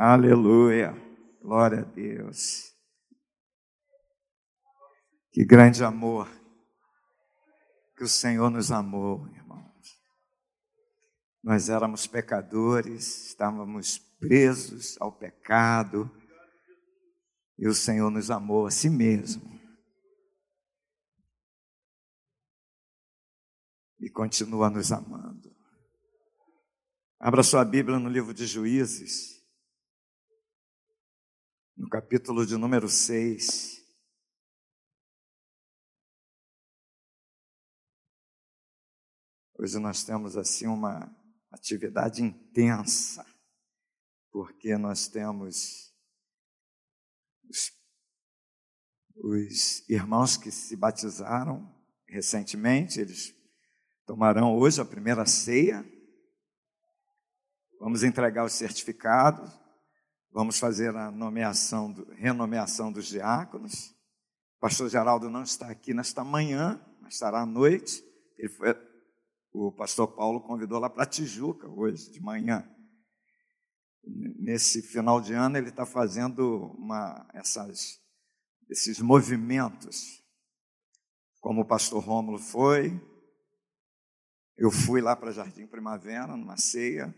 Aleluia. Glória a Deus. Que grande amor que o Senhor nos amou, irmãos. Nós éramos pecadores, estávamos presos ao pecado, e o Senhor nos amou a si mesmo. E continua nos amando. Abra sua Bíblia no livro de Juízes, no capítulo de número 6. Hoje nós temos assim uma atividade intensa, porque nós temos os, os irmãos que se batizaram recentemente, eles tomarão hoje a primeira ceia. Vamos entregar os certificados, vamos fazer a nomeação, renomeação dos diáconos. O pastor Geraldo não está aqui nesta manhã, mas estará à noite. Ele foi, o pastor Paulo convidou lá para Tijuca hoje, de manhã. Nesse final de ano, ele está fazendo uma, essas, esses movimentos. Como o pastor Rômulo foi, eu fui lá para Jardim Primavera, numa ceia.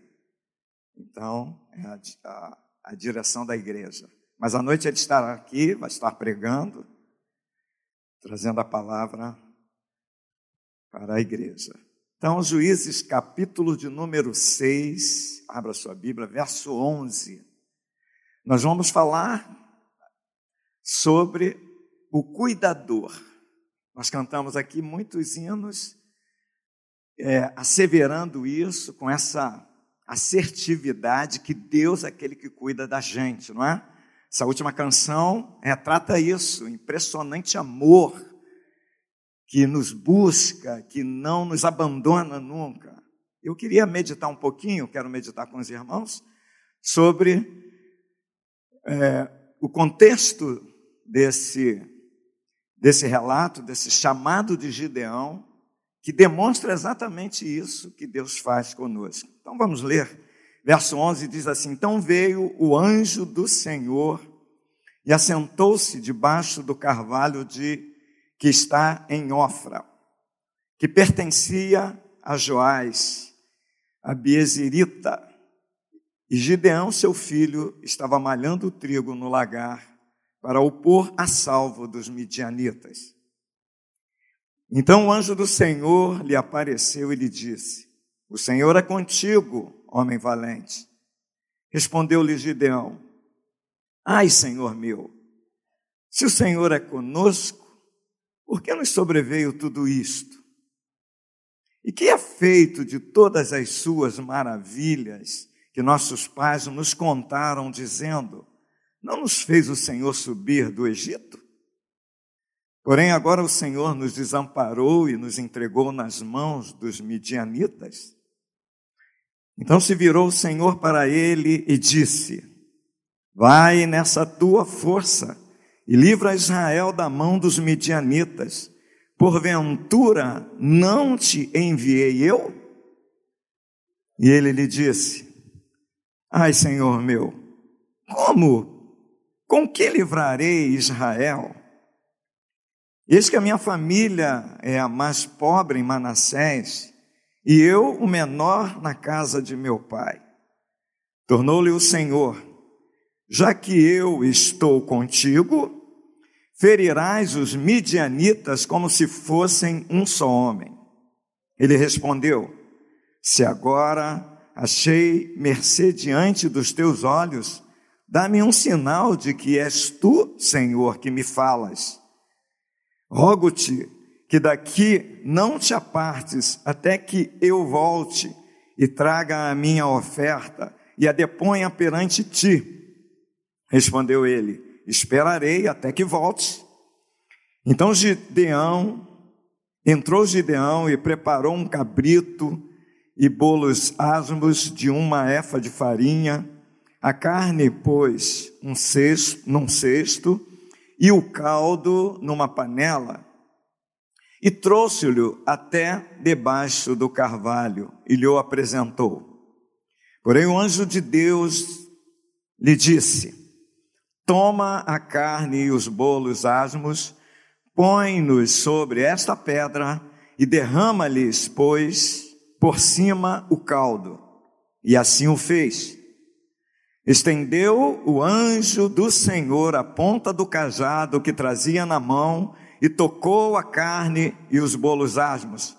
Então, é a, a, a direção da igreja. Mas à noite ele estará aqui, vai estar pregando, trazendo a palavra para a igreja. Então, Juízes, capítulo de número 6, abra sua Bíblia, verso 11. Nós vamos falar sobre o cuidador. Nós cantamos aqui muitos hinos é, asseverando isso com essa assertividade que Deus é aquele que cuida da gente, não é? Essa última canção retrata isso, impressionante amor que nos busca, que não nos abandona nunca. Eu queria meditar um pouquinho, quero meditar com os irmãos, sobre é, o contexto desse, desse relato, desse chamado de Gideão, que demonstra exatamente isso que Deus faz conosco. Então vamos ler. Verso 11 diz assim: Então veio o anjo do Senhor e assentou-se debaixo do carvalho de que está em Ofra, que pertencia a Joás, a Biezirita. E Gideão, seu filho, estava malhando o trigo no lagar para o pôr a salvo dos midianitas. Então o anjo do Senhor lhe apareceu e lhe disse: O Senhor é contigo, homem valente. Respondeu-lhe Gideão: Ai, Senhor meu, se o Senhor é conosco, por que nos sobreveio tudo isto? E que é feito de todas as suas maravilhas que nossos pais nos contaram, dizendo: Não nos fez o Senhor subir do Egito? Porém, agora o Senhor nos desamparou e nos entregou nas mãos dos midianitas. Então se virou o Senhor para ele e disse: Vai nessa tua força e livra Israel da mão dos midianitas. Porventura não te enviei eu? E ele lhe disse: Ai, Senhor meu, como? Com que livrarei Israel? Eis que a minha família é a mais pobre em Manassés, e eu o menor na casa de meu pai. Tornou-lhe o Senhor: Já que eu estou contigo, ferirás os midianitas como se fossem um só homem. Ele respondeu: Se agora achei mercê diante dos teus olhos, dá-me um sinal de que és tu, Senhor, que me falas. Rogo-te que daqui não te apartes até que eu volte e traga a minha oferta e a deponha perante ti. Respondeu ele: esperarei até que volte. Então Gideão, entrou Gideão e preparou um cabrito e bolos asmos de uma efa de farinha, a carne pôs um cesto, num cesto e o caldo numa panela, e trouxe-lhe até debaixo do carvalho e lhe o apresentou. Porém o anjo de Deus lhe disse: Toma a carne e os bolos asmos, põe-nos sobre esta pedra e derrama-lhes, pois, por cima o caldo. E assim o fez. Estendeu o anjo do Senhor a ponta do cajado que trazia na mão e tocou a carne e os bolos asmos.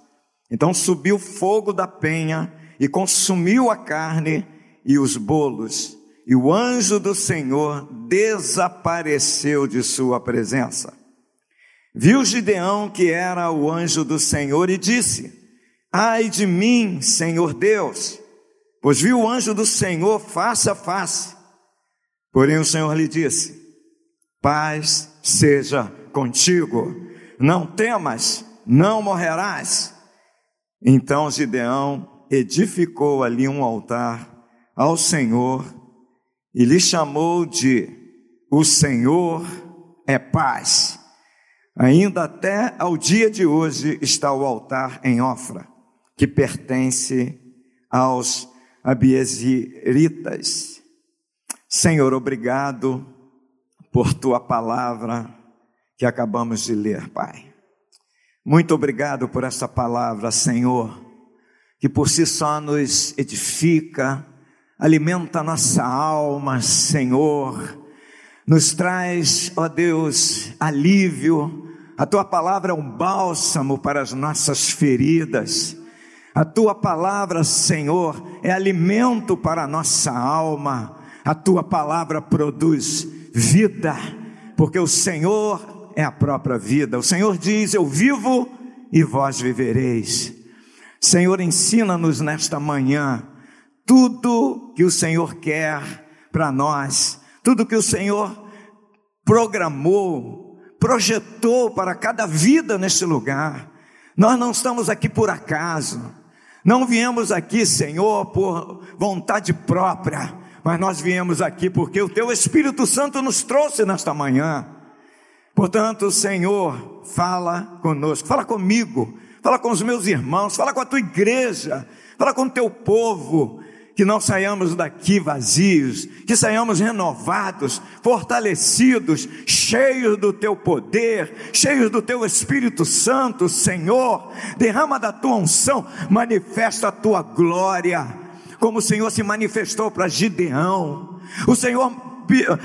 Então subiu fogo da penha e consumiu a carne e os bolos, e o anjo do Senhor desapareceu de sua presença. Viu Gideão que era o anjo do Senhor e disse: Ai de mim, Senhor Deus, pois viu o anjo do Senhor face a face. Porém o Senhor lhe disse: Paz seja contigo, não temas, não morrerás. Então Gideão edificou ali um altar ao Senhor e lhe chamou de O Senhor é paz. Ainda até ao dia de hoje está o altar em Ofra, que pertence aos abieziritas. Senhor, obrigado por tua palavra que acabamos de ler, Pai. Muito obrigado por essa palavra, Senhor, que por si só nos edifica, alimenta nossa alma, Senhor, nos traz, ó Deus, alívio. A tua palavra é um bálsamo para as nossas feridas. A tua palavra, Senhor, é alimento para a nossa alma. A tua palavra produz vida, porque o Senhor é a própria vida. O Senhor diz: Eu vivo e vós vivereis. Senhor, ensina-nos nesta manhã tudo que o Senhor quer para nós, tudo que o Senhor programou, projetou para cada vida neste lugar. Nós não estamos aqui por acaso, não viemos aqui, Senhor, por vontade própria, mas nós viemos aqui porque o Teu Espírito Santo nos trouxe nesta manhã. Portanto, Senhor, fala conosco, fala comigo, fala com os meus irmãos, fala com a tua igreja, fala com o teu povo, que não saiamos daqui vazios, que saiamos renovados, fortalecidos, cheios do teu poder, cheios do teu Espírito Santo, Senhor. Derrama da tua unção, manifesta a tua glória, como o Senhor se manifestou para Gideão. O Senhor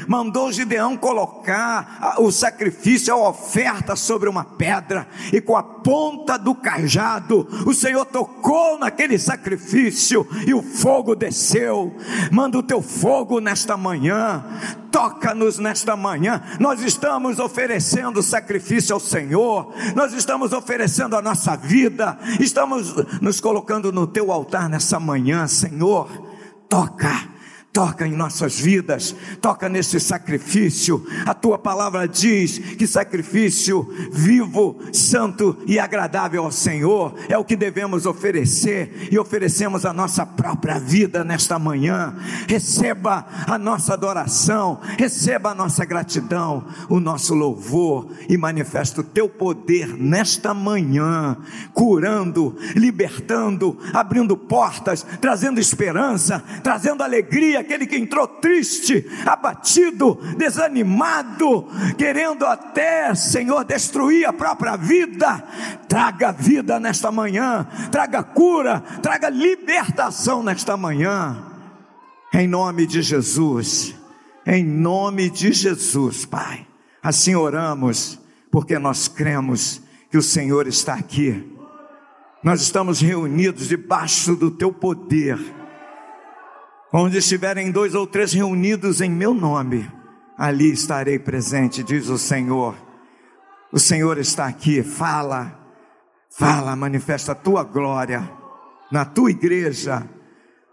mandou Gideão colocar o sacrifício, a oferta sobre uma pedra, e com a ponta do cajado, o Senhor tocou naquele sacrifício e o fogo desceu. Manda o teu fogo nesta manhã, toca-nos nesta manhã. Nós estamos oferecendo sacrifício ao Senhor, nós estamos oferecendo a nossa vida, estamos nos colocando no teu altar nessa manhã, Senhor. Toca toca em nossas vidas, toca nesse sacrifício. A tua palavra diz que sacrifício vivo, santo e agradável ao Senhor é o que devemos oferecer e oferecemos a nossa própria vida nesta manhã. Receba a nossa adoração, receba a nossa gratidão, o nosso louvor e manifesta o teu poder nesta manhã, curando, libertando, abrindo portas, trazendo esperança, trazendo alegria aquele que entrou triste, abatido, desanimado, querendo até, Senhor, destruir a própria vida. Traga vida nesta manhã, traga cura, traga libertação nesta manhã. Em nome de Jesus, em nome de Jesus, Pai. Assim oramos, porque nós cremos que o Senhor está aqui. Nós estamos reunidos debaixo do teu poder Onde estiverem dois ou três reunidos em meu nome, ali estarei presente, diz o Senhor. O Senhor está aqui, fala, fala, manifesta a tua glória na tua igreja.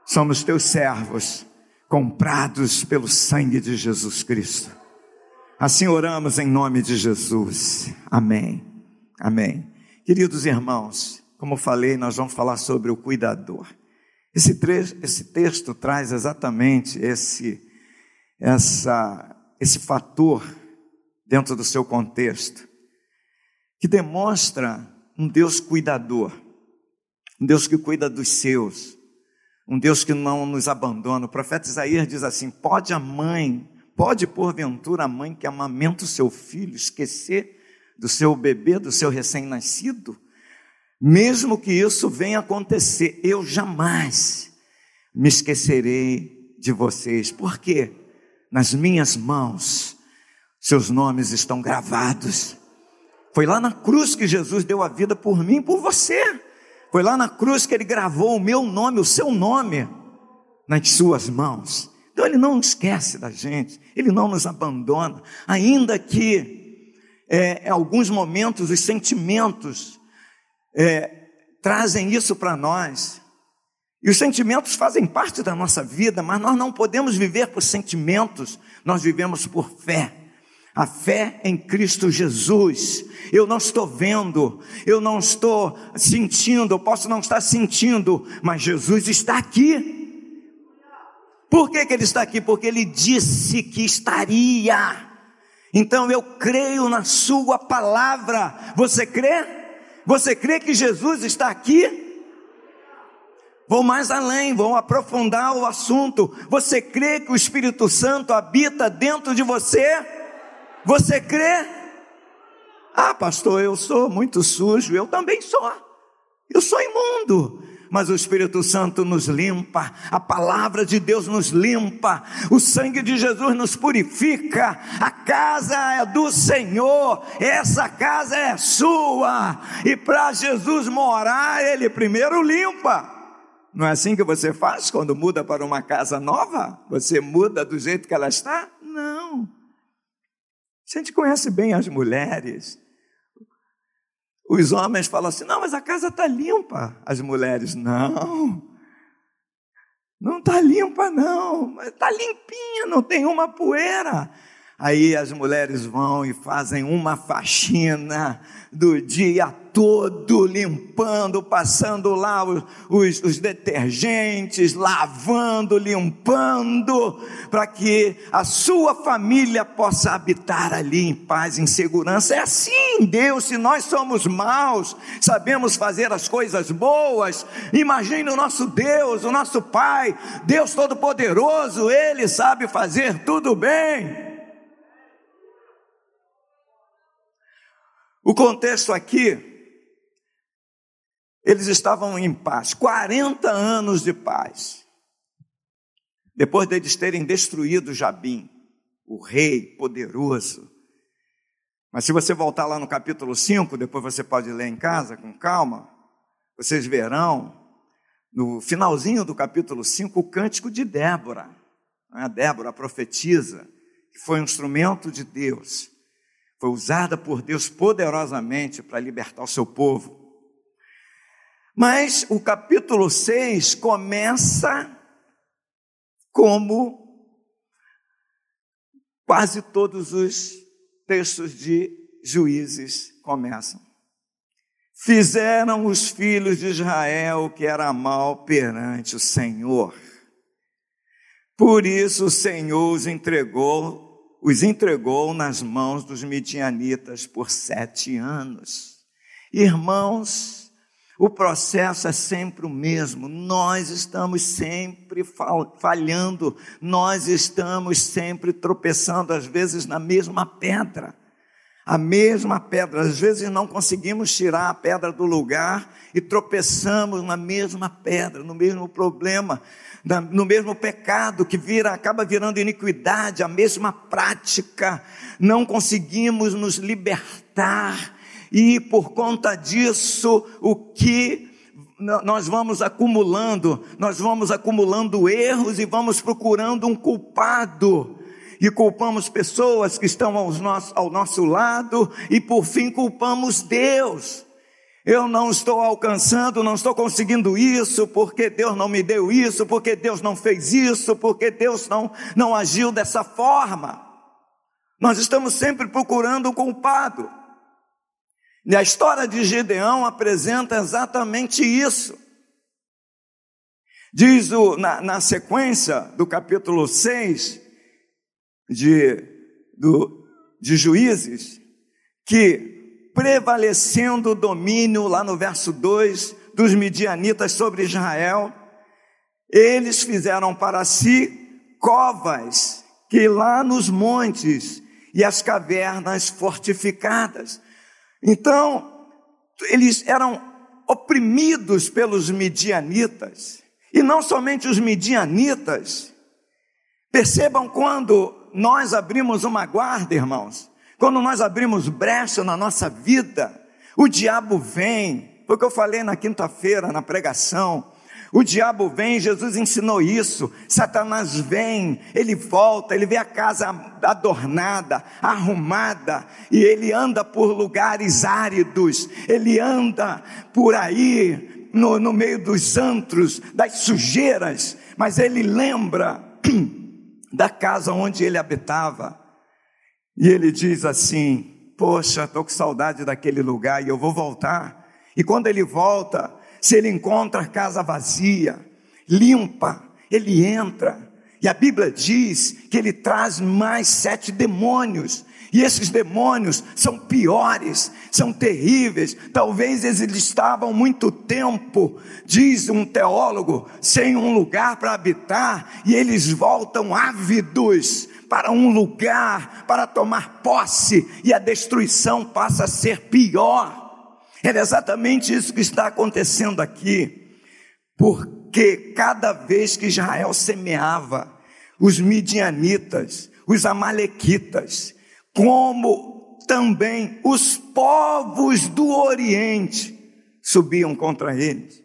Somos teus servos, comprados pelo sangue de Jesus Cristo. Assim oramos em nome de Jesus. Amém. Amém. Queridos irmãos, como falei, nós vamos falar sobre o cuidador. Esse, esse texto traz exatamente esse, essa, esse fator dentro do seu contexto, que demonstra um Deus cuidador, um Deus que cuida dos seus, um Deus que não nos abandona. O profeta Isaías diz assim: pode a mãe, pode porventura a mãe que amamenta o seu filho esquecer do seu bebê, do seu recém-nascido? Mesmo que isso venha acontecer, eu jamais me esquecerei de vocês, porque nas minhas mãos seus nomes estão gravados. Foi lá na cruz que Jesus deu a vida por mim e por você. Foi lá na cruz que ele gravou o meu nome, o seu nome, nas suas mãos. Então ele não esquece da gente, ele não nos abandona, ainda que é, em alguns momentos os sentimentos é, trazem isso para nós. E os sentimentos fazem parte da nossa vida, mas nós não podemos viver por sentimentos, nós vivemos por fé. A fé em Cristo Jesus. Eu não estou vendo, eu não estou sentindo, eu posso não estar sentindo, mas Jesus está aqui. Por que, que ele está aqui? Porque ele disse que estaria. Então eu creio na Sua palavra. Você crê? Você crê que Jesus está aqui? Vou mais além, vou aprofundar o assunto. Você crê que o Espírito Santo habita dentro de você? Você crê? Ah, pastor, eu sou muito sujo, eu também sou. Eu sou imundo. Mas o Espírito Santo nos limpa, a palavra de Deus nos limpa, o sangue de Jesus nos purifica, a casa é do Senhor, essa casa é sua, e para Jesus morar, Ele primeiro limpa. Não é assim que você faz quando muda para uma casa nova? Você muda do jeito que ela está? Não. A gente conhece bem as mulheres. Os homens falam assim: não, mas a casa está limpa. As mulheres, não. Não está limpa, não. Está limpinha, não tem uma poeira. Aí as mulheres vão e fazem uma faxina do dia todo, limpando, passando lá os, os, os detergentes, lavando, limpando, para que a sua família possa habitar ali em paz, em segurança. É assim, Deus, se nós somos maus, sabemos fazer as coisas boas, imagine o nosso Deus, o nosso Pai, Deus Todo-Poderoso, Ele sabe fazer tudo bem. O contexto aqui, eles estavam em paz, 40 anos de paz. Depois deles terem destruído Jabim, o rei poderoso. Mas se você voltar lá no capítulo 5, depois você pode ler em casa com calma, vocês verão no finalzinho do capítulo 5 o cântico de Débora. A Débora, a profetisa, que foi um instrumento de Deus foi usada por Deus poderosamente para libertar o seu povo. Mas o capítulo 6 começa como quase todos os textos de juízes começam. Fizeram os filhos de Israel que era mal perante o Senhor. Por isso o Senhor os entregou os entregou nas mãos dos midianitas por sete anos. Irmãos, o processo é sempre o mesmo, nós estamos sempre falhando, nós estamos sempre tropeçando, às vezes na mesma pedra. A mesma pedra, às vezes não conseguimos tirar a pedra do lugar e tropeçamos na mesma pedra, no mesmo problema no mesmo pecado que vira, acaba virando iniquidade, a mesma prática, não conseguimos nos libertar, e por conta disso, o que nós vamos acumulando, nós vamos acumulando erros e vamos procurando um culpado. E culpamos pessoas que estão ao nosso, ao nosso lado, e por fim culpamos Deus. Eu não estou alcançando, não estou conseguindo isso, porque Deus não me deu isso, porque Deus não fez isso, porque Deus não, não agiu dessa forma. Nós estamos sempre procurando o culpado. E a história de Gedeão apresenta exatamente isso. Diz o, na, na sequência do capítulo 6 de, do, de Juízes, que prevalecendo o domínio, lá no verso 2, dos midianitas sobre Israel, eles fizeram para si covas que lá nos montes e as cavernas fortificadas. Então, eles eram oprimidos pelos midianitas. E não somente os midianitas. Percebam quando nós abrimos uma guarda, irmãos. Quando nós abrimos brecha na nossa vida, o diabo vem. Foi o que eu falei na quinta-feira, na pregação. O diabo vem, Jesus ensinou isso. Satanás vem, ele volta, ele vê a casa adornada, arrumada, e ele anda por lugares áridos, ele anda por aí, no, no meio dos antros, das sujeiras, mas ele lembra da casa onde ele habitava. E ele diz assim: Poxa, estou com saudade daquele lugar e eu vou voltar. E quando ele volta, se ele encontra a casa vazia, limpa, ele entra. E a Bíblia diz que ele traz mais sete demônios. E esses demônios são piores, são terríveis. Talvez eles estavam muito tempo, diz um teólogo, sem um lugar para habitar, e eles voltam ávidos para um lugar para tomar posse, e a destruição passa a ser pior. Era exatamente isso que está acontecendo aqui, porque cada vez que Israel semeava, os midianitas, os amalequitas, como também os povos do Oriente subiam contra eles.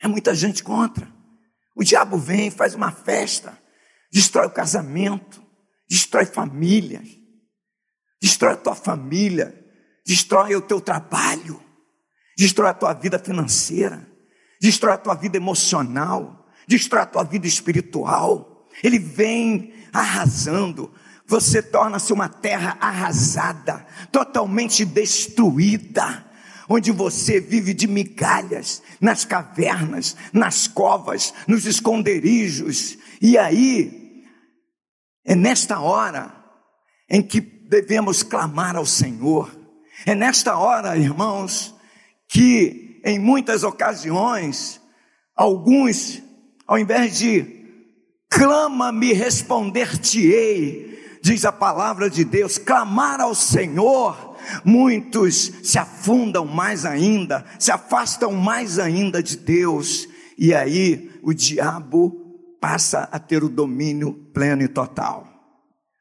É muita gente contra. O diabo vem, faz uma festa, destrói o casamento, destrói famílias, destrói a tua família, destrói o teu trabalho, destrói a tua vida financeira, destrói a tua vida emocional, destrói a tua vida espiritual. Ele vem arrasando. Você torna-se uma terra arrasada, totalmente destruída, onde você vive de migalhas, nas cavernas, nas covas, nos esconderijos. E aí, é nesta hora em que devemos clamar ao Senhor. É nesta hora, irmãos, que em muitas ocasiões, alguns, ao invés de clama-me, responder-te-ei, diz a palavra de Deus, clamar ao Senhor, muitos se afundam mais ainda, se afastam mais ainda de Deus, e aí o diabo passa a ter o domínio pleno e total.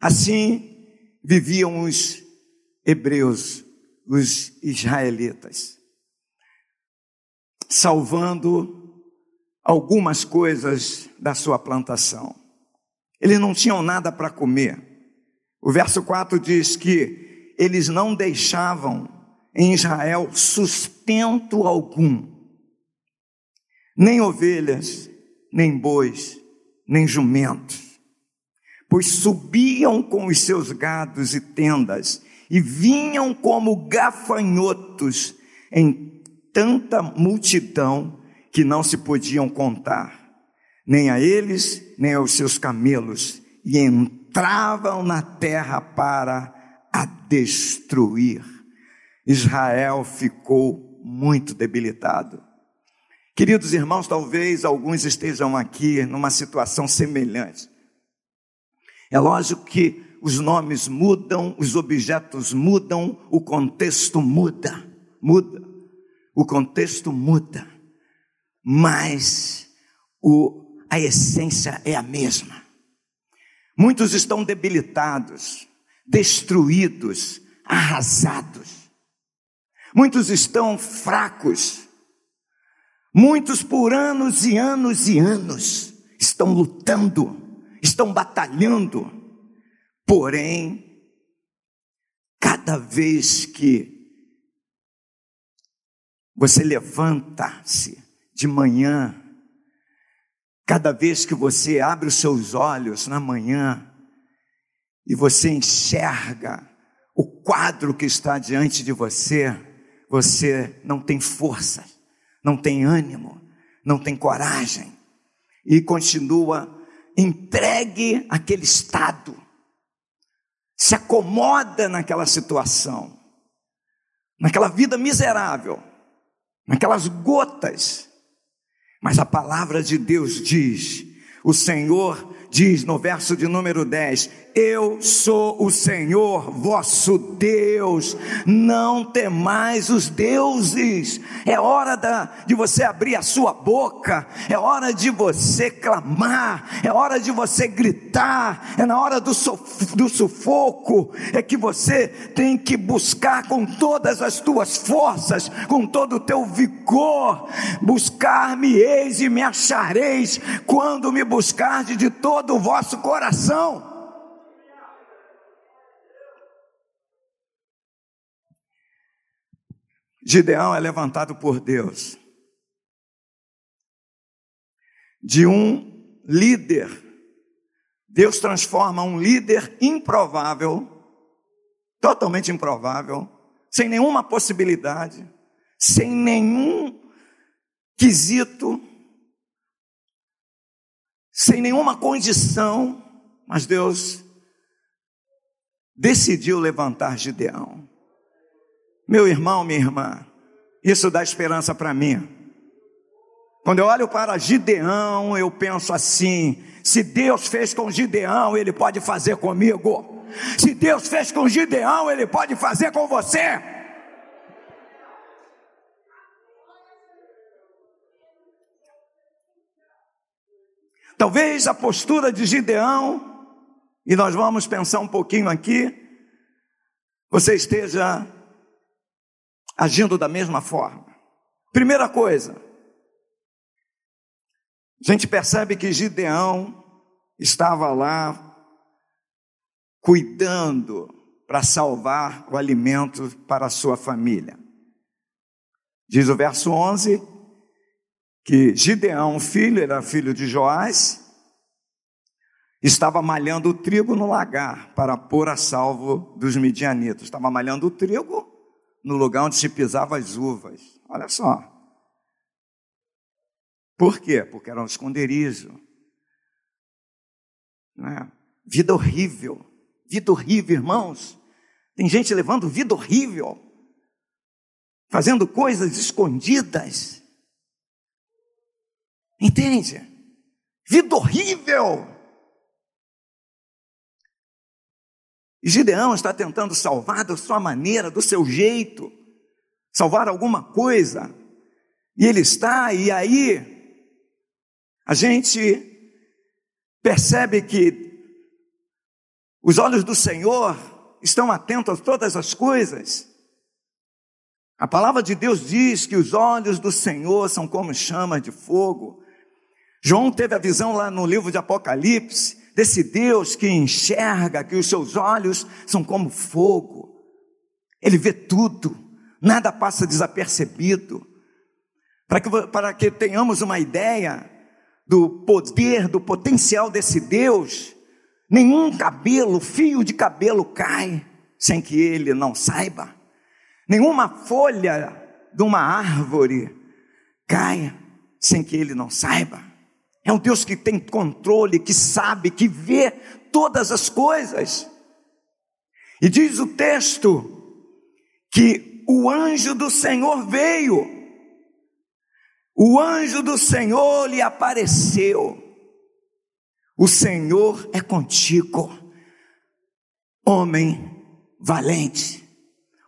Assim viviam os hebreus, os israelitas salvando algumas coisas da sua plantação. Eles não tinham nada para comer. O verso 4 diz que eles não deixavam em Israel sustento algum, nem ovelhas, nem bois, nem jumentos, pois subiam com os seus gados e tendas e vinham como gafanhotos em tanta multidão que não se podiam contar, nem a eles, nem aos seus camelos, e entravam na terra para a destruir. Israel ficou muito debilitado. Queridos irmãos, talvez alguns estejam aqui numa situação semelhante. É lógico que os nomes mudam, os objetos mudam, o contexto muda, muda o contexto muda, mas o, a essência é a mesma. Muitos estão debilitados, destruídos, arrasados. Muitos estão fracos. Muitos por anos e anos e anos estão lutando, estão batalhando. Porém, cada vez que você levanta-se de manhã, cada vez que você abre os seus olhos na manhã e você enxerga o quadro que está diante de você, você não tem força, não tem ânimo, não tem coragem e continua entregue àquele estado, se acomoda naquela situação, naquela vida miserável naquelas gotas, Mas a palavra de Deus diz: o Senhor diz no verso de número 10: Eu sou o Senhor vosso Deus, não temais os deuses. É hora da, de você abrir a sua boca, é hora de você clamar, é hora de você gritar, é na hora do, do sufoco, é que você tem que buscar com todas as tuas forças, com todo o teu vigor, buscar-me-eis e me achareis, quando me buscardes de todo o vosso coração. Gideão é levantado por Deus de um líder. Deus transforma um líder improvável, totalmente improvável, sem nenhuma possibilidade, sem nenhum quesito, sem nenhuma condição, mas Deus decidiu levantar Gideão. Meu irmão, minha irmã, isso dá esperança para mim. Quando eu olho para Gideão, eu penso assim: se Deus fez com Gideão, Ele pode fazer comigo. Se Deus fez com Gideão, Ele pode fazer com você. Talvez a postura de Gideão, e nós vamos pensar um pouquinho aqui, você esteja agindo da mesma forma. Primeira coisa, a gente percebe que Gideão estava lá cuidando para salvar o alimento para a sua família. Diz o verso 11 que Gideão, filho, era filho de Joás, estava malhando o trigo no lagar para pôr a salvo dos midianitas. Estava malhando o trigo no lugar onde se pisava as uvas. Olha só. Por quê? Porque era um esconderijo. É? Vida horrível. Vida horrível, irmãos. Tem gente levando vida horrível, fazendo coisas escondidas. Entende? Vida horrível. E Gideão está tentando salvar da sua maneira, do seu jeito, salvar alguma coisa. E ele está, e aí a gente percebe que os olhos do Senhor estão atentos a todas as coisas. A palavra de Deus diz que os olhos do Senhor são como chamas de fogo. João teve a visão lá no livro de Apocalipse desse Deus que enxerga, que os seus olhos são como fogo, ele vê tudo, nada passa desapercebido. Para que, para que tenhamos uma ideia do poder, do potencial desse Deus, nenhum cabelo, fio de cabelo cai sem que ele não saiba, nenhuma folha de uma árvore cai sem que ele não saiba. É um Deus que tem controle, que sabe, que vê todas as coisas. E diz o texto que o anjo do Senhor veio, o anjo do Senhor lhe apareceu. O Senhor é contigo, homem valente.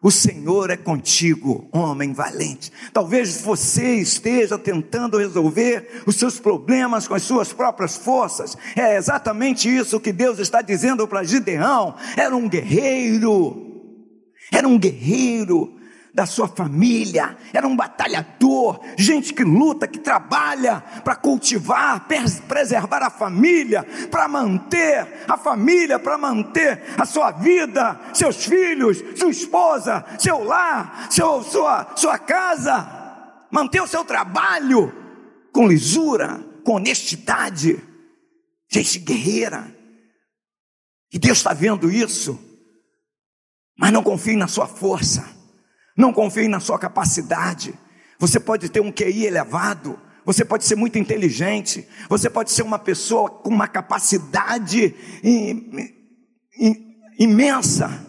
O Senhor é contigo, homem valente. Talvez você esteja tentando resolver os seus problemas com as suas próprias forças. É exatamente isso que Deus está dizendo para Gideão. Era um guerreiro, era um guerreiro, da sua família, era um batalhador, gente que luta, que trabalha para cultivar, preservar a família, para manter a família, para manter a sua vida, seus filhos, sua esposa, seu lar, seu, sua, sua casa, manter o seu trabalho com lisura, com honestidade, gente guerreira. E Deus está vendo isso, mas não confie na sua força não confie na sua capacidade. Você pode ter um QI elevado, você pode ser muito inteligente, você pode ser uma pessoa com uma capacidade imensa,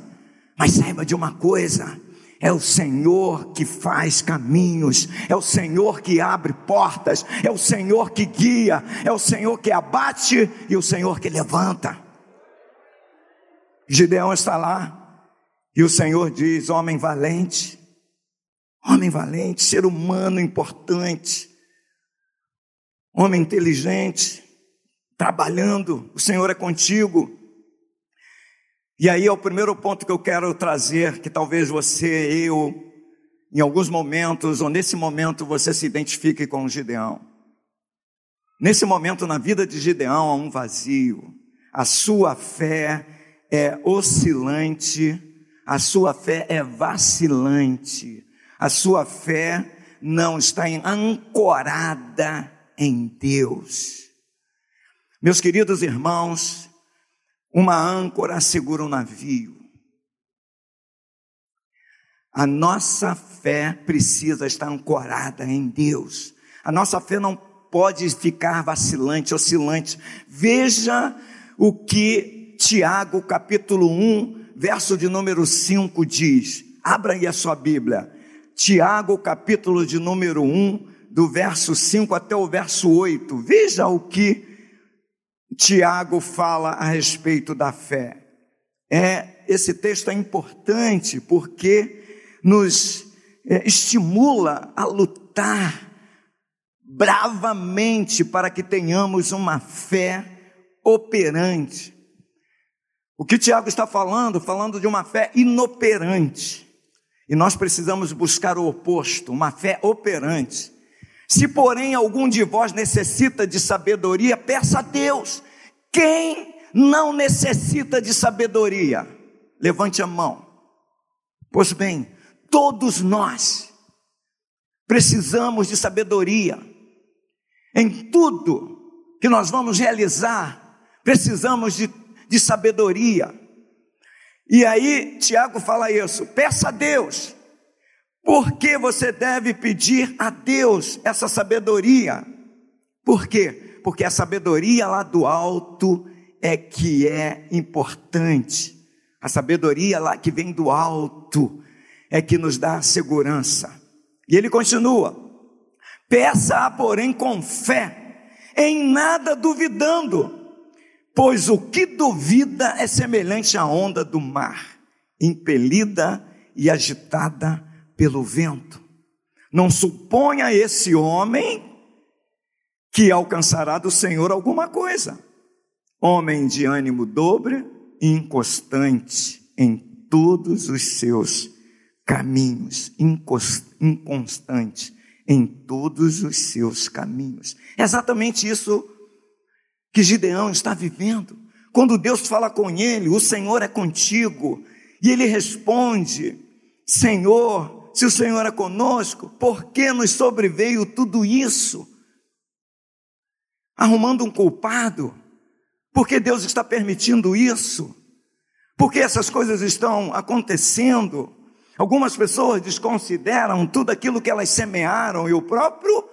mas saiba de uma coisa: É o Senhor que faz caminhos, é o Senhor que abre portas, é o Senhor que guia, é o Senhor que abate e o Senhor que levanta. Gideão está lá e o Senhor diz: Homem valente, homem valente, ser humano importante, homem inteligente, trabalhando, o Senhor é contigo. E aí é o primeiro ponto que eu quero trazer, que talvez você, eu, em alguns momentos, ou nesse momento, você se identifique com Gideão. Nesse momento na vida de Gideão há um vazio. A sua fé é oscilante, a sua fé é vacilante, a sua fé não está ancorada em Deus. Meus queridos irmãos, uma âncora segura um navio. A nossa fé precisa estar ancorada em Deus. A nossa fé não pode ficar vacilante, oscilante. Veja o que Tiago, capítulo 1, verso de número 5 diz. Abra aí a sua Bíblia. Tiago, capítulo de número 1, do verso 5 até o verso 8. Veja o que Tiago fala a respeito da fé. É, esse texto é importante porque nos é, estimula a lutar bravamente para que tenhamos uma fé operante. O que Tiago está falando? Falando de uma fé inoperante. E nós precisamos buscar o oposto, uma fé operante. Se, porém, algum de vós necessita de sabedoria, peça a Deus. Quem não necessita de sabedoria? Levante a mão. Pois bem, todos nós precisamos de sabedoria. Em tudo que nós vamos realizar, precisamos de, de sabedoria. E aí, Tiago fala isso: peça a Deus. Por que você deve pedir a Deus essa sabedoria? Por quê? Porque a sabedoria lá do alto é que é importante. A sabedoria lá que vem do alto é que nos dá segurança. E ele continua: peça, porém, com fé, em nada duvidando, pois o que duvida é semelhante à onda do mar, impelida e agitada pelo vento. Não suponha esse homem que alcançará do Senhor alguma coisa. Homem de ânimo dobre, inconstante em todos os seus caminhos, inconstante em todos os seus caminhos. É exatamente isso que Gideão está vivendo. Quando Deus fala com ele, o Senhor é contigo, e ele responde: Senhor, se o Senhor é conosco, por que nos sobreveio tudo isso? Arrumando um culpado? Por que Deus está permitindo isso? Por que essas coisas estão acontecendo? Algumas pessoas desconsideram tudo aquilo que elas semearam, e o próprio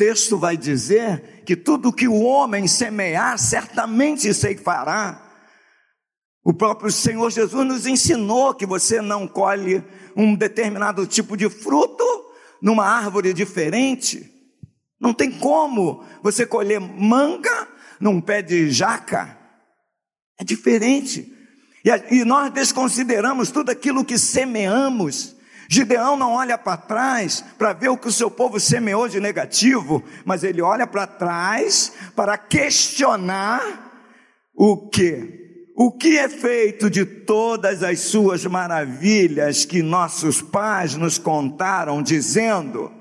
texto vai dizer que tudo que o homem semear, certamente fará. O próprio Senhor Jesus nos ensinou que você não colhe um determinado tipo de fruto numa árvore diferente. Não tem como você colher manga num pé de jaca. É diferente. E, nós desconsideramos tudo aquilo que semeamos. Gideão não olha para trás para ver o que o seu povo semeou de negativo, mas ele olha para trás para questionar o que? O que é feito de todas as suas maravilhas que nossos pais nos contaram, dizendo: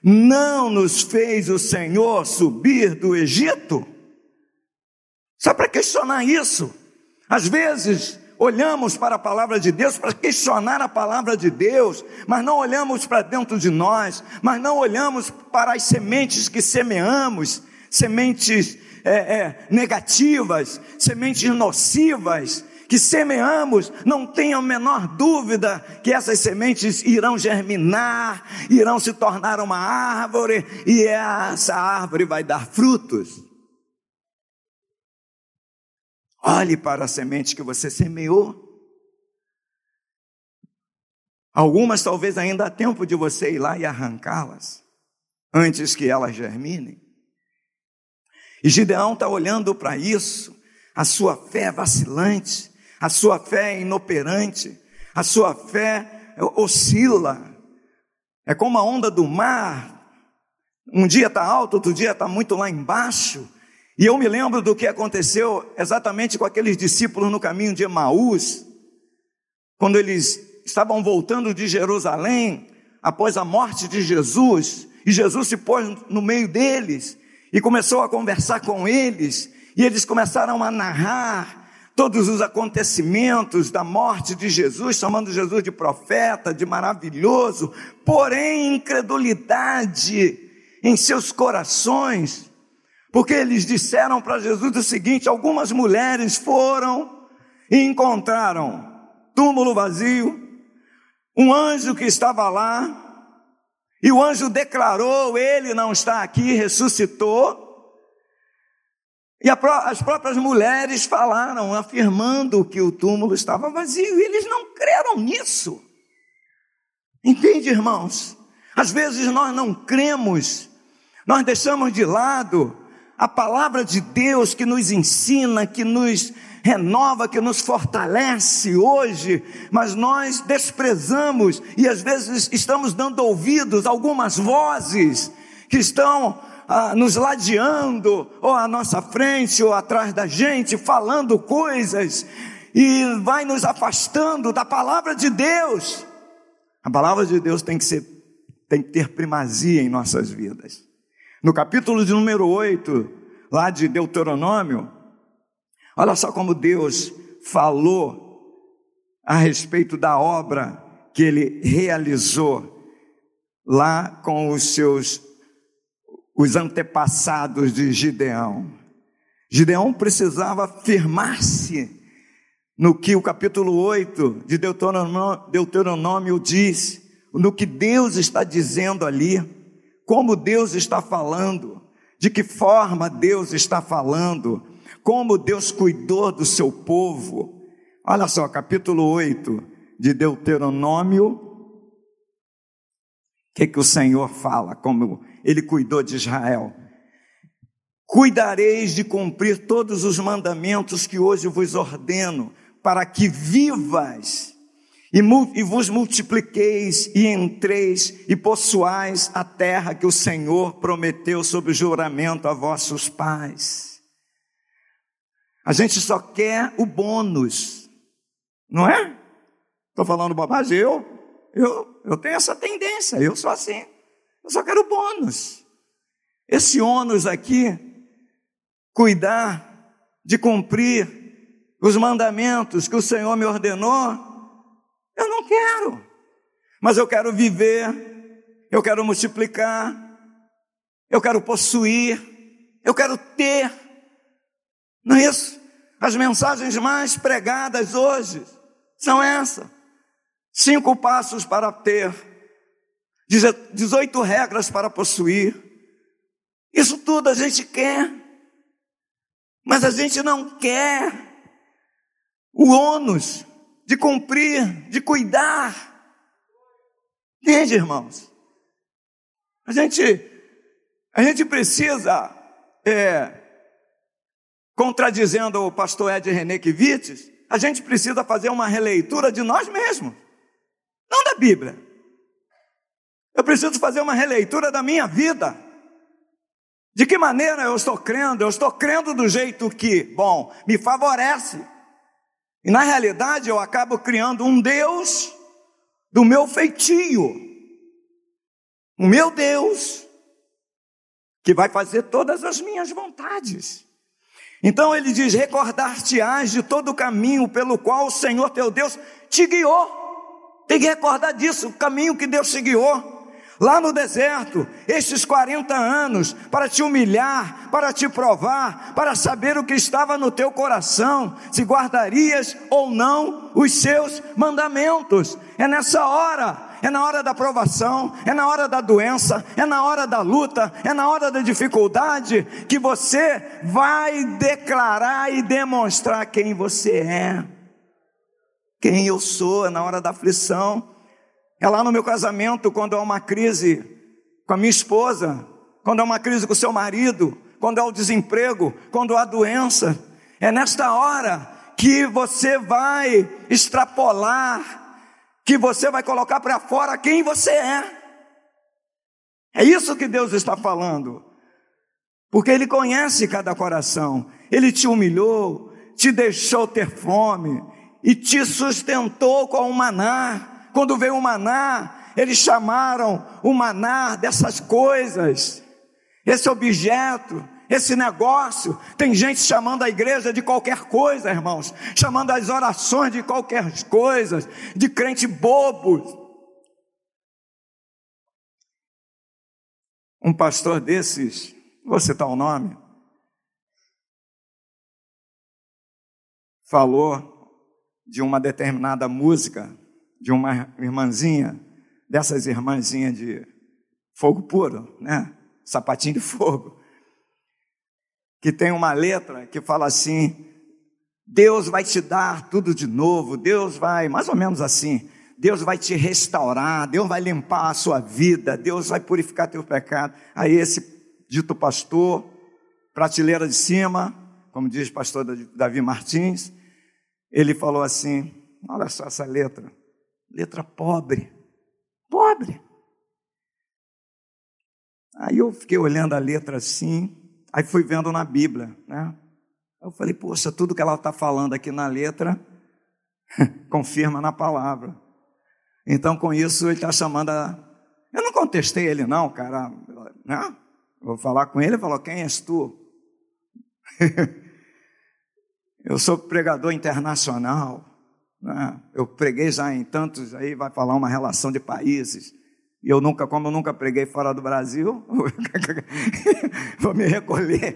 Não nos fez o Senhor subir do Egito? Só para questionar isso. Às vezes, olhamos para a palavra de Deus para questionar a palavra de Deus, mas não olhamos para dentro de nós, mas não olhamos para as sementes que semeamos, sementes é, é, negativas, sementes nocivas, que semeamos, não tenha a menor dúvida que essas sementes irão germinar, irão se tornar uma árvore, e essa árvore vai dar frutos. Olhe para a semente que você semeou. Algumas talvez ainda há tempo de você ir lá e arrancá-las, antes que elas germinem. E Gideão está olhando para isso, a sua fé é vacilante, a sua fé é inoperante, a sua fé oscila, é como a onda do mar, um dia está alto, outro dia está muito lá embaixo. E eu me lembro do que aconteceu exatamente com aqueles discípulos no caminho de Emaús, quando eles estavam voltando de Jerusalém, após a morte de Jesus, e Jesus se pôs no meio deles e começou a conversar com eles, e eles começaram a narrar todos os acontecimentos da morte de Jesus, chamando Jesus de profeta, de maravilhoso, porém incredulidade em seus corações, porque eles disseram para Jesus o seguinte: algumas mulheres foram e encontraram túmulo vazio, um anjo que estava lá, e o anjo declarou: Ele não está aqui, ressuscitou. E as próprias mulheres falaram, afirmando que o túmulo estava vazio, e eles não creram nisso. Entende, irmãos? Às vezes nós não cremos nós deixamos de lado a palavra de Deus que nos ensina, que nos renova, que nos fortalece hoje, mas nós desprezamos e às vezes estamos dando ouvidos a algumas vozes que estão ah, nos ladeando, ou à nossa frente, ou atrás da gente, falando coisas, e vai nos afastando da palavra de Deus. A palavra de Deus tem que ser, tem que ter primazia em nossas vidas. No capítulo de número 8, lá de Deuteronômio, olha só como Deus falou a respeito da obra que ele realizou lá com os seus os antepassados de Gideão. Gideão precisava firmar-se no que o capítulo 8 de Deuteronômio, Deuteronômio diz, no que Deus está dizendo ali como Deus está falando, de que forma Deus está falando, como Deus cuidou do seu povo. Olha só, capítulo 8 de Deuteronômio. O que, que o Senhor fala? Como ele cuidou de Israel. Cuidareis de cumprir todos os mandamentos que hoje vos ordeno, para que vivas e, vos multipliqueis e entreis e possuais a terra que o Senhor prometeu sob juramento a vossos pais. A gente só quer o bônus, não é? Estou falando bobagem, eu, eu, eu tenho essa tendência, eu sou assim, eu só quero bônus. Esse ônus aqui, cuidar de cumprir os mandamentos que o Senhor me ordenou, eu não quero. Mas eu quero viver, eu quero multiplicar, eu quero possuir, eu quero ter. Não é isso? As mensagens mais pregadas hoje são essas: cinco passos para ter, 18 regras para possuir. Isso tudo a gente quer, mas a gente não quer o ônus de cumprir, de cuidar. Entende, irmãos? A gente, a gente precisa, é, contradizendo o pastor Ed René Kivites, a gente precisa fazer uma releitura de nós mesmos, não da Bíblia. Eu preciso fazer uma releitura da minha vida. De que maneira eu estou crendo? Eu estou crendo do jeito que, bom, me favorece. E na realidade eu acabo criando um Deus do meu feitio. O meu Deus que vai fazer todas as minhas vontades. Então ele diz: recordar-te-ás de todo o caminho pelo qual o Senhor teu Deus te guiou. Tem que recordar disso, o caminho que Deus te guiou lá no deserto, estes 40 anos, para te humilhar, para te provar, para saber o que estava no teu coração, se guardarias ou não os seus mandamentos. É nessa hora, é na hora da provação, é na hora da doença, é na hora da luta, é na hora da dificuldade que você vai declarar e demonstrar quem você é. Quem eu sou, é na hora da aflição É lá no meu casamento, quando há uma crise com a minha esposa, quando há uma crise com o seu marido, quando há o desemprego, quando há doença. É nesta hora que você vai extrapolar, que você vai colocar para fora quem você é. É isso que Deus está falando. Porque Ele conhece cada coração. Ele te humilhou, te deixou ter fome e te sustentou com o maná. Quando veio o maná, eles chamaram o maná dessas coisas, esse objeto, esse negócio. Tem gente chamando a igreja de qualquer coisa, irmãos, chamando as orações de qualquer coisa, de crente bobo. Um pastor desses, vou citar o nome, falou de uma determinada música de uma irmãzinha, dessas irmãzinhas de fogo puro, né? Sapatinho de fogo. Que tem uma letra que fala assim: Deus vai te dar tudo de novo, Deus vai, mais ou menos assim, Deus vai te restaurar, Deus vai limpar a sua vida, Deus vai purificar teu pecado. Aí esse dito pastor, prateleira de cima, como diz o pastor Davi Martins, ele falou assim: olha só essa letra, letra pobre, pobre. Aí eu fiquei olhando a letra assim, aí fui vendo na Bíblia, né? Eu falei, poxa, tudo que ela está falando aqui na letra confirma na palavra. Então, com isso, ele está chamando a. Eu não contestei ele, não, cara. Né? Vou falar com ele, ele falou: Quem és tu? eu sou pregador internacional. Né? Eu preguei já em tantos, aí vai falar uma relação de países. E eu nunca, como eu nunca preguei fora do Brasil, vou me recolher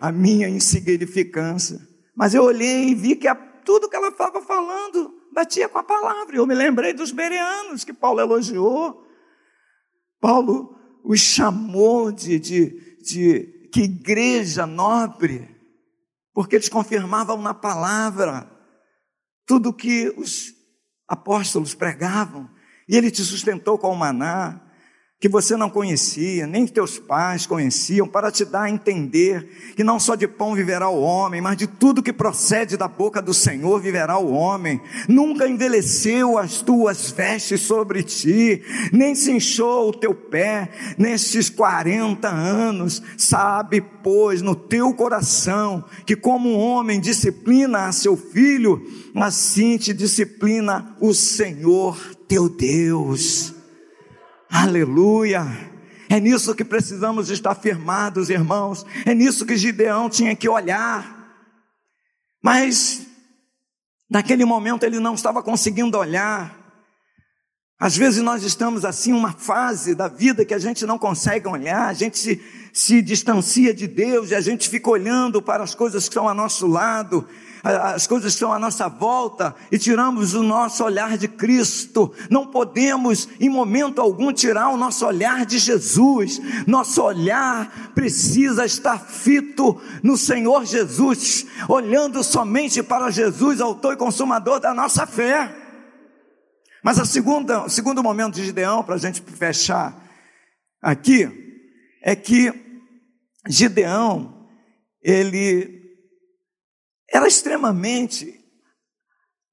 a minha insignificância. Mas eu olhei e vi que a, tudo que ela estava falando batia com a palavra. Eu me lembrei dos bereanos que Paulo elogiou. Paulo os chamou de, de, de que igreja nobre, porque eles confirmavam na palavra tudo que os apóstolos pregavam. E ele te sustentou com o maná, que você não conhecia, nem teus pais conheciam, para te dar a entender que não só de pão viverá o homem, mas de tudo que procede da boca do Senhor viverá o homem. Nunca envelheceu as tuas vestes sobre ti, nem se inchou o teu pé nestes 40 anos. Sabe, pois, no teu coração que como um homem disciplina a seu filho, assim te disciplina o Senhor teu Deus. Aleluia! É nisso que precisamos estar firmados, irmãos. É nisso que Gideão tinha que olhar. Mas, naquele momento, ele não estava conseguindo olhar. Às vezes nós estamos assim, uma fase da vida que a gente não consegue olhar, a gente se, se distancia de Deus e a gente fica olhando para as coisas que estão ao nosso lado, as coisas estão à nossa volta e tiramos o nosso olhar de Cristo. Não podemos, em momento algum, tirar o nosso olhar de Jesus. Nosso olhar precisa estar fito no Senhor Jesus, olhando somente para Jesus, autor e consumador da nossa fé. Mas a segunda, o segundo momento de Gideão, para a gente fechar aqui, é que Gideão, ele era extremamente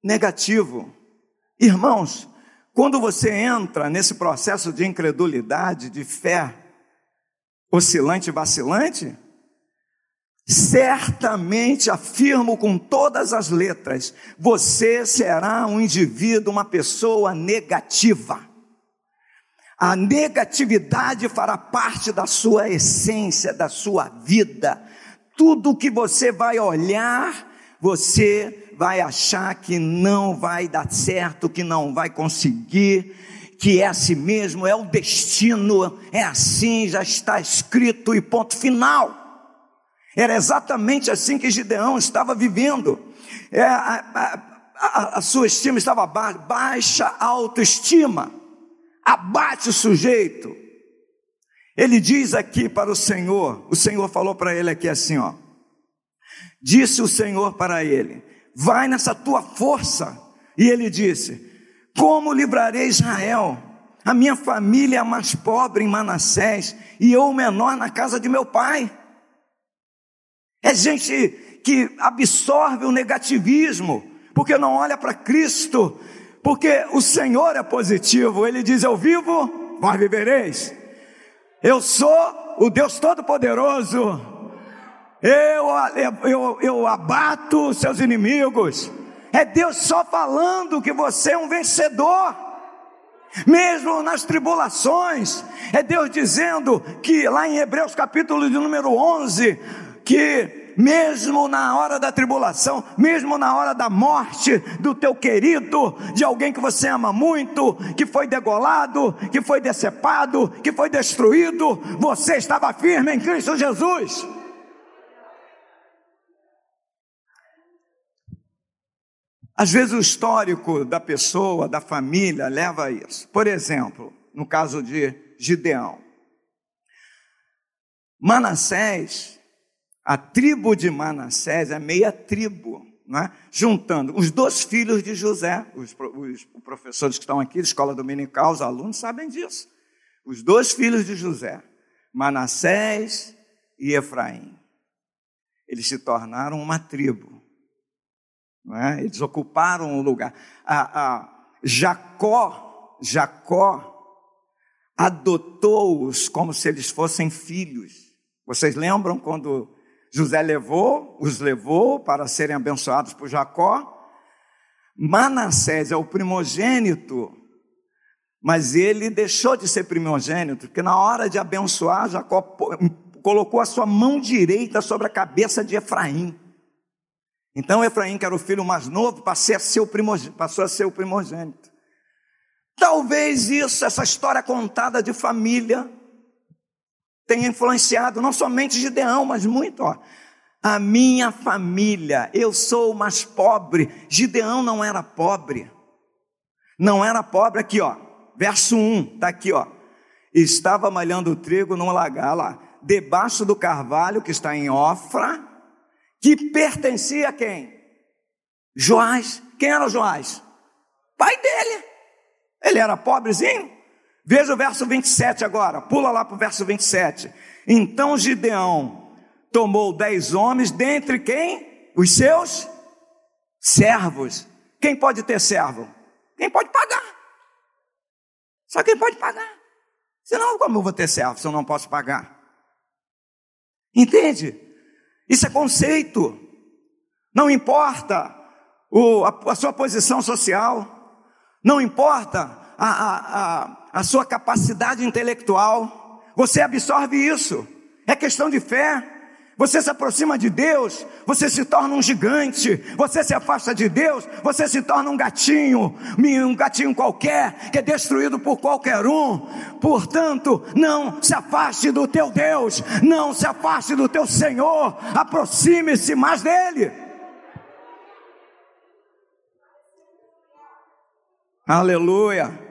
negativo. Irmãos, quando você entra nesse processo de incredulidade, de fé oscilante e vacilante, certamente afirmo com todas as letras, você será um indivíduo, uma pessoa negativa. A negatividade fará parte da sua essência, da sua vida. Tudo que você vai olhar você vai achar que não vai dar certo, que não vai conseguir, que é assim mesmo, é o destino, é assim, já está escrito e ponto final. Era exatamente assim que Gideão estava vivendo. É, a, a, a sua estima estava baixa, baixa autoestima, abate o sujeito. Ele diz aqui para o Senhor, o Senhor falou para ele aqui assim, ó. Disse o Senhor para ele: Vai nessa tua força. E ele disse: Como livrarei Israel? A minha família é a mais pobre em Manassés e eu o menor na casa de meu pai. É gente que absorve o negativismo, porque não olha para Cristo, porque o Senhor é positivo, ele diz: Eu vivo, vós vivereis. Eu sou o Deus Todo-Poderoso, eu, eu, eu abato seus inimigos. É Deus só falando que você é um vencedor. Mesmo nas tribulações, é Deus dizendo que lá em Hebreus capítulo de número 11, que mesmo na hora da tribulação, mesmo na hora da morte do teu querido, de alguém que você ama muito, que foi degolado, que foi decepado, que foi destruído, você estava firme em Cristo Jesus. Às vezes o histórico da pessoa, da família, leva a isso. Por exemplo, no caso de Gideão. Manassés, a tribo de Manassés é meia tribo, é? juntando os dois filhos de José, os, os professores que estão aqui, escola dominical, os alunos sabem disso. Os dois filhos de José, Manassés e Efraim. Eles se tornaram uma tribo. É? Eles ocuparam o lugar. A, a Jacó, Jacó adotou-os como se eles fossem filhos. Vocês lembram quando José levou, os levou para serem abençoados por Jacó? Manassés é o primogênito, mas ele deixou de ser primogênito, porque na hora de abençoar, Jacó colocou a sua mão direita sobre a cabeça de Efraim. Então Efraim, que era o filho mais novo, passou a ser o primogênito. Talvez isso, essa história contada de família, tenha influenciado não somente Gideão, mas muito, ó. A minha família, eu sou o mais pobre. Gideão não era pobre. Não era pobre aqui, ó. Verso 1, tá aqui, ó. Estava malhando trigo num lagar lá, debaixo do carvalho que está em Ofra, que pertencia a quem? Joás. Quem era Joás? Pai dele. Ele era pobrezinho. Veja o verso 27 agora, pula lá para o verso 27. Então Gideão tomou dez homens, dentre quem? Os seus servos. Quem pode ter servo? Quem pode pagar. Só quem pode pagar. Senão, como eu vou ter servo se eu não posso pagar? Entende? Isso é conceito. Não importa o, a, a, sua posição social, não importa a, a, a sua capacidade intelectual, você absorve isso. É questão de fé. Você se aproxima de Deus, você se torna um gigante. Você se afasta de Deus, você se torna um gatinho, um gatinho qualquer, que é destruído por qualquer um. Portanto, não se afaste do teu Deus, não se afaste do teu Senhor, aproxime-se mais dele. Aleluia.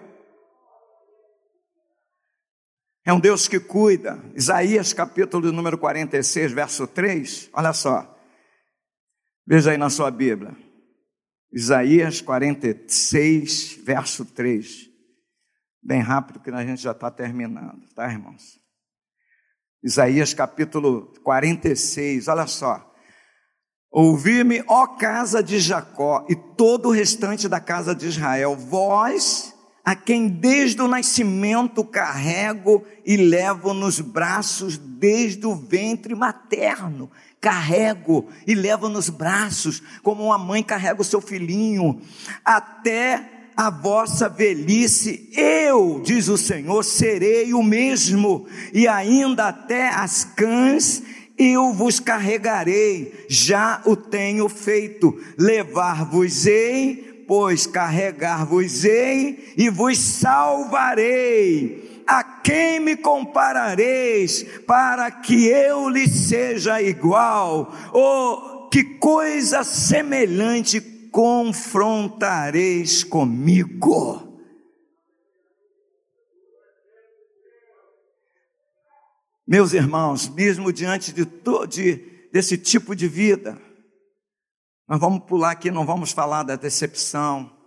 É um Deus que cuida. Isaías capítulo número 46, verso 3. Olha só. Veja aí na sua Bíblia. Isaías 46, verso 3. Bem rápido que a gente já está terminando, tá, irmãos? Isaías capítulo 46, olha só. Ouvi-me, ó casa de Jacó, e todo o restante da casa de Israel, vós a quem desde o nascimento carrego e levo nos braços desde o ventre materno. Carrego e levo nos braços, como uma mãe carrega o seu filhinho, até a vossa velhice, eu, diz o Senhor, serei o mesmo, e ainda até as cães eu vos carregarei, já o tenho feito, levar-vos-ei pois, carregar-vos-ei e vos salvarei. A quem me comparareis para que eu lhe seja igual? Ou que coisa semelhante confrontareis comigo? Meus irmãos, mesmo diante de, de, desse tipo de vida, nós vamos pular aqui, não vamos falar da decepção,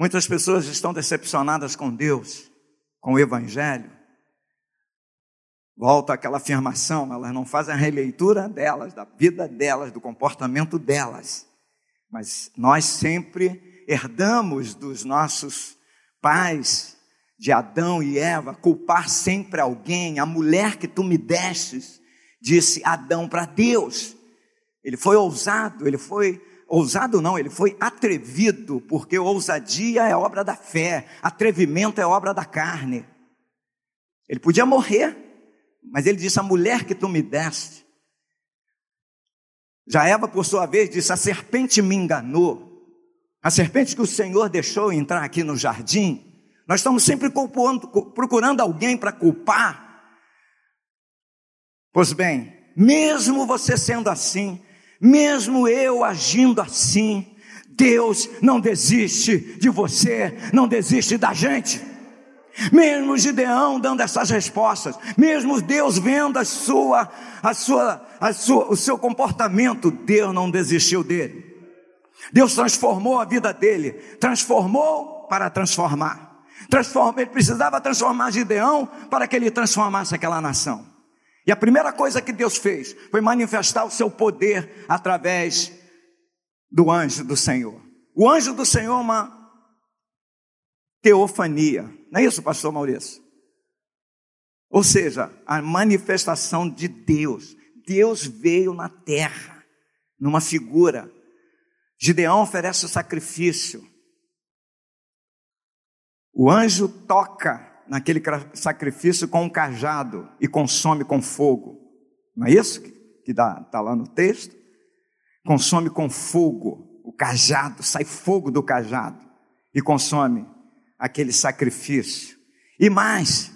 Muitas pessoas estão decepcionadas com Deus, com o Evangelho. Volta aquela afirmação, elas não fazem a releitura delas, da vida delas, do comportamento delas. Mas nós sempre herdamos dos nossos pais, de Adão e Eva, culpar sempre alguém. A mulher que tu me destes, disse Adão para Deus. Ele foi ousado, ele foi ousado não, ele foi atrevido, porque ousadia é obra da fé, atrevimento é obra da carne. Ele podia morrer, mas ele disse: A mulher que tu me deste. Já Eva, por sua vez, disse: A serpente me enganou. A serpente que o Senhor deixou entrar aqui no jardim. Nós estamos sempre culpando, procurando alguém para culpar. Pois bem, mesmo você sendo assim, mesmo eu agindo assim, Deus não desiste de você, não desiste da gente. Mesmo Gideão dando essas respostas, mesmo Deus vendo a sua, a sua, a sua, o seu comportamento, Deus não desistiu dele. Deus transformou a vida dele, transformou para transformar. Transforma, ele precisava transformar Gideão para que ele transformasse aquela nação. E a primeira coisa que Deus fez foi manifestar o seu poder através do anjo do Senhor. O anjo do Senhor é uma teofania. Não é isso, pastor Maurício? Ou seja, a manifestação de Deus. Deus veio na terra, numa figura. Gideão oferece o sacrifício. O anjo toca naquele sacrifício com um cajado e consome com fogo. Não é isso que está lá no texto? Consome com fogo o cajado, sai fogo do cajado e consome aquele sacrifício. E mais,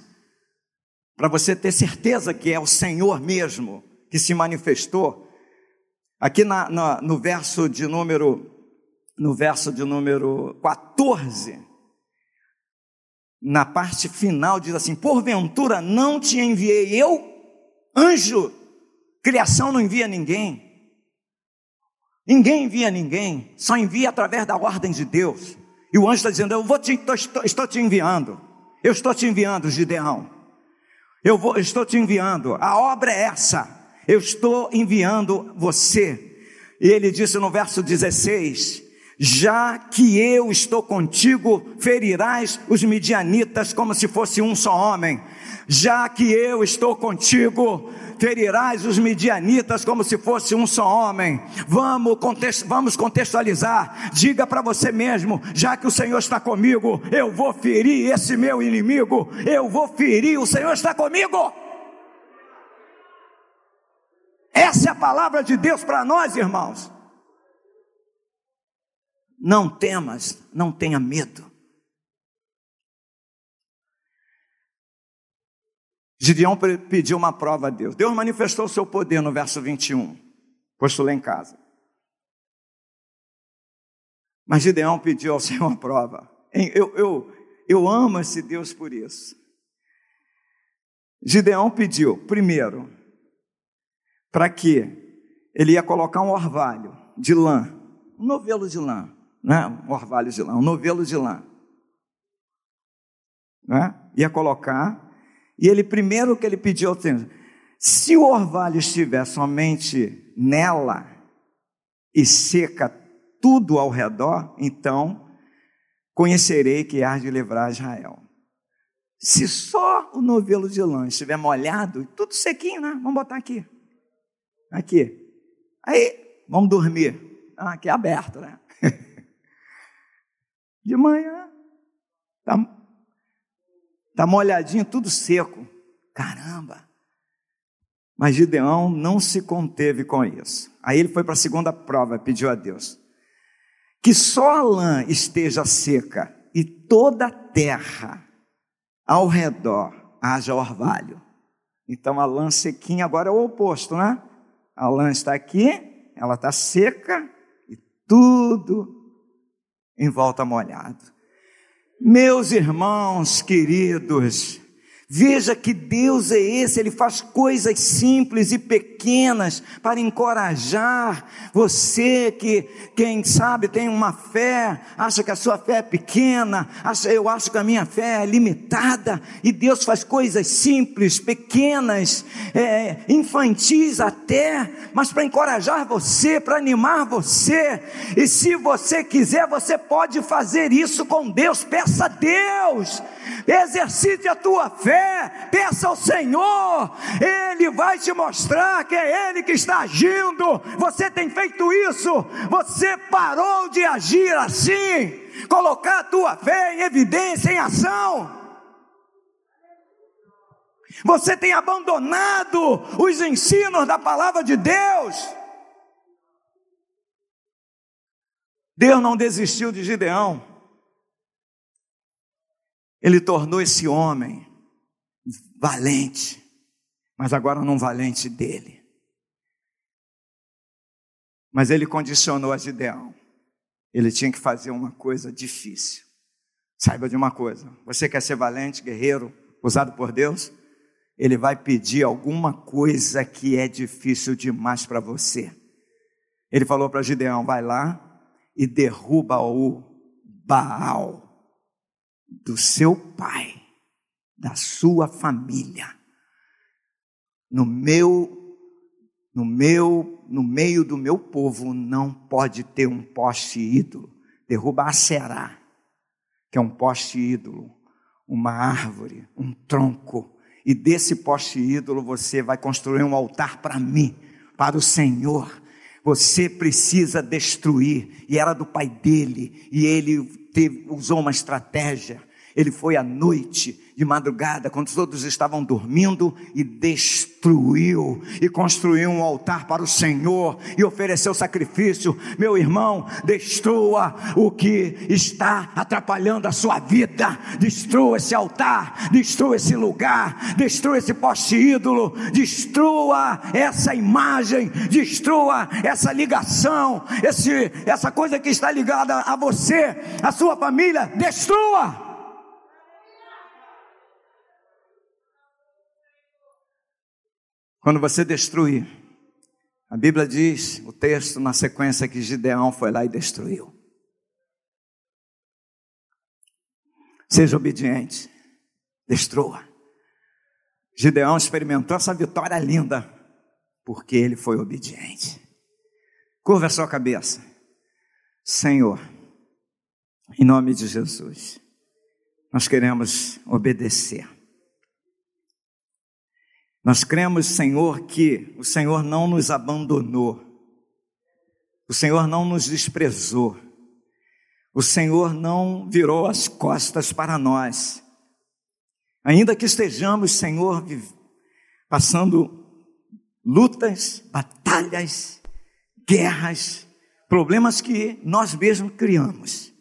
para você ter certeza que é o Senhor mesmo que se manifestou, aqui na, na, no verso de número no verso de número 14, na parte final diz assim: Porventura não te enviei eu, anjo, criação não envia ninguém. Ninguém envia ninguém, só envia através da ordem de Deus. E o anjo está dizendo: Eu vou te, estou, estou te enviando, eu estou te enviando, Gideão. Eu vou, estou te enviando, a obra é essa, eu estou enviando você. E ele disse no verso 16: já que eu estou contigo, ferirás os midianitas como se fosse um só homem. Já que eu estou contigo, ferirás os midianitas como se fosse um só homem. Vamos, vamos contextualizar. Diga para você mesmo: já que o Senhor está comigo, eu vou ferir esse meu inimigo. Eu vou ferir, o Senhor está comigo. Essa é a palavra de Deus para nós, irmãos. Não temas, não tenha medo. Gideão pediu uma prova a Deus. Deus manifestou o seu poder no verso 21, posto lá em casa. Mas Gideão pediu ao Senhor uma prova. Eu, eu, eu amo esse Deus por isso. Gideão pediu, primeiro, para que ele ia colocar um orvalho de lã, um novelo de lã, né? um orvalho de lã, um novelo de lã. Né? Ia colocar, e ele primeiro que ele pediu ao Senhor, se o orvalho estiver somente nela e seca tudo ao redor, então conhecerei que há de livrar Israel. Se só o novelo de lã estiver molhado, tudo sequinho, né? Vamos botar aqui. Aqui. Aí, vamos dormir. Ah, aqui é aberto, né? De manhã, tá, tá molhadinho, tudo seco. Caramba! Mas Gideão não se conteve com isso. Aí ele foi para a segunda prova, pediu a Deus que só a lã esteja seca e toda a terra ao redor haja orvalho. Então a lã sequinha agora é o oposto, né? A lã está aqui, ela está seca e tudo em volta molhado. Meus irmãos queridos, Veja que Deus é esse, Ele faz coisas simples e pequenas para encorajar você que, quem sabe, tem uma fé, acha que a sua fé é pequena, acha, eu acho que a minha fé é limitada, e Deus faz coisas simples, pequenas, é, infantis até, mas para encorajar você, para animar você, e se você quiser, você pode fazer isso com Deus, peça a Deus exercite a tua fé, peça ao Senhor, Ele vai te mostrar que é Ele que está agindo. Você tem feito isso, você parou de agir assim, colocar a tua fé em evidência, em ação. Você tem abandonado os ensinos da palavra de Deus. Deus não desistiu de Gideão. Ele tornou esse homem valente, mas agora não valente dele. Mas ele condicionou a Gideão. Ele tinha que fazer uma coisa difícil. Saiba de uma coisa: você quer ser valente, guerreiro, usado por Deus? Ele vai pedir alguma coisa que é difícil demais para você. Ele falou para Gideão: vai lá e derruba o Baal do seu pai, da sua família, no meu no meu, no meio do meu povo não pode ter um poste ídolo. Derruba a será, que é um poste ídolo, uma árvore, um tronco. E desse poste ídolo você vai construir um altar para mim, para o Senhor. Você precisa destruir. E era do pai dele, e ele teve, usou uma estratégia. Ele foi à noite, de madrugada, quando todos estavam dormindo, e destruiu e construiu um altar para o Senhor e ofereceu sacrifício. Meu irmão, destrua o que está atrapalhando a sua vida, destrua esse altar, destrua esse lugar, destrua esse poste ídolo, destrua essa imagem, destrua essa ligação, esse, essa coisa que está ligada a você, a sua família, destrua. Quando você destruir, a Bíblia diz, o texto na sequência, que Gideão foi lá e destruiu. Seja obediente, destrua. Gideão experimentou essa vitória linda, porque ele foi obediente. Curva a sua cabeça. Senhor, em nome de Jesus, nós queremos obedecer. Nós cremos, Senhor, que o Senhor não nos abandonou, o Senhor não nos desprezou, o Senhor não virou as costas para nós. Ainda que estejamos, Senhor, passando lutas, batalhas, guerras, problemas que nós mesmos criamos,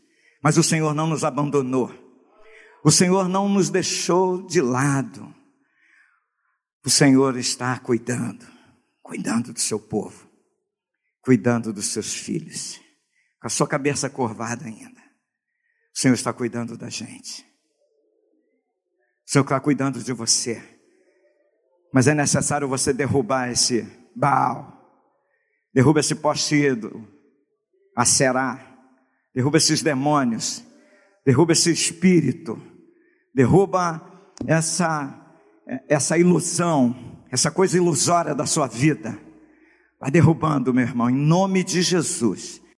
mas o Senhor não nos abandonou, o Senhor não nos deixou de lado. O Senhor está cuidando, cuidando do seu povo, cuidando dos seus filhos, com a sua cabeça curvada ainda. O Senhor está cuidando da gente. O Senhor está cuidando de você. Mas é necessário você derrubar esse Baal, derruba esse poste ídolo, a Será, derruba esses demônios, derruba esse espírito, derruba essa essa ilusão, essa coisa ilusória da sua vida. Vai derrubando, meu irmão, em nome de Jesus.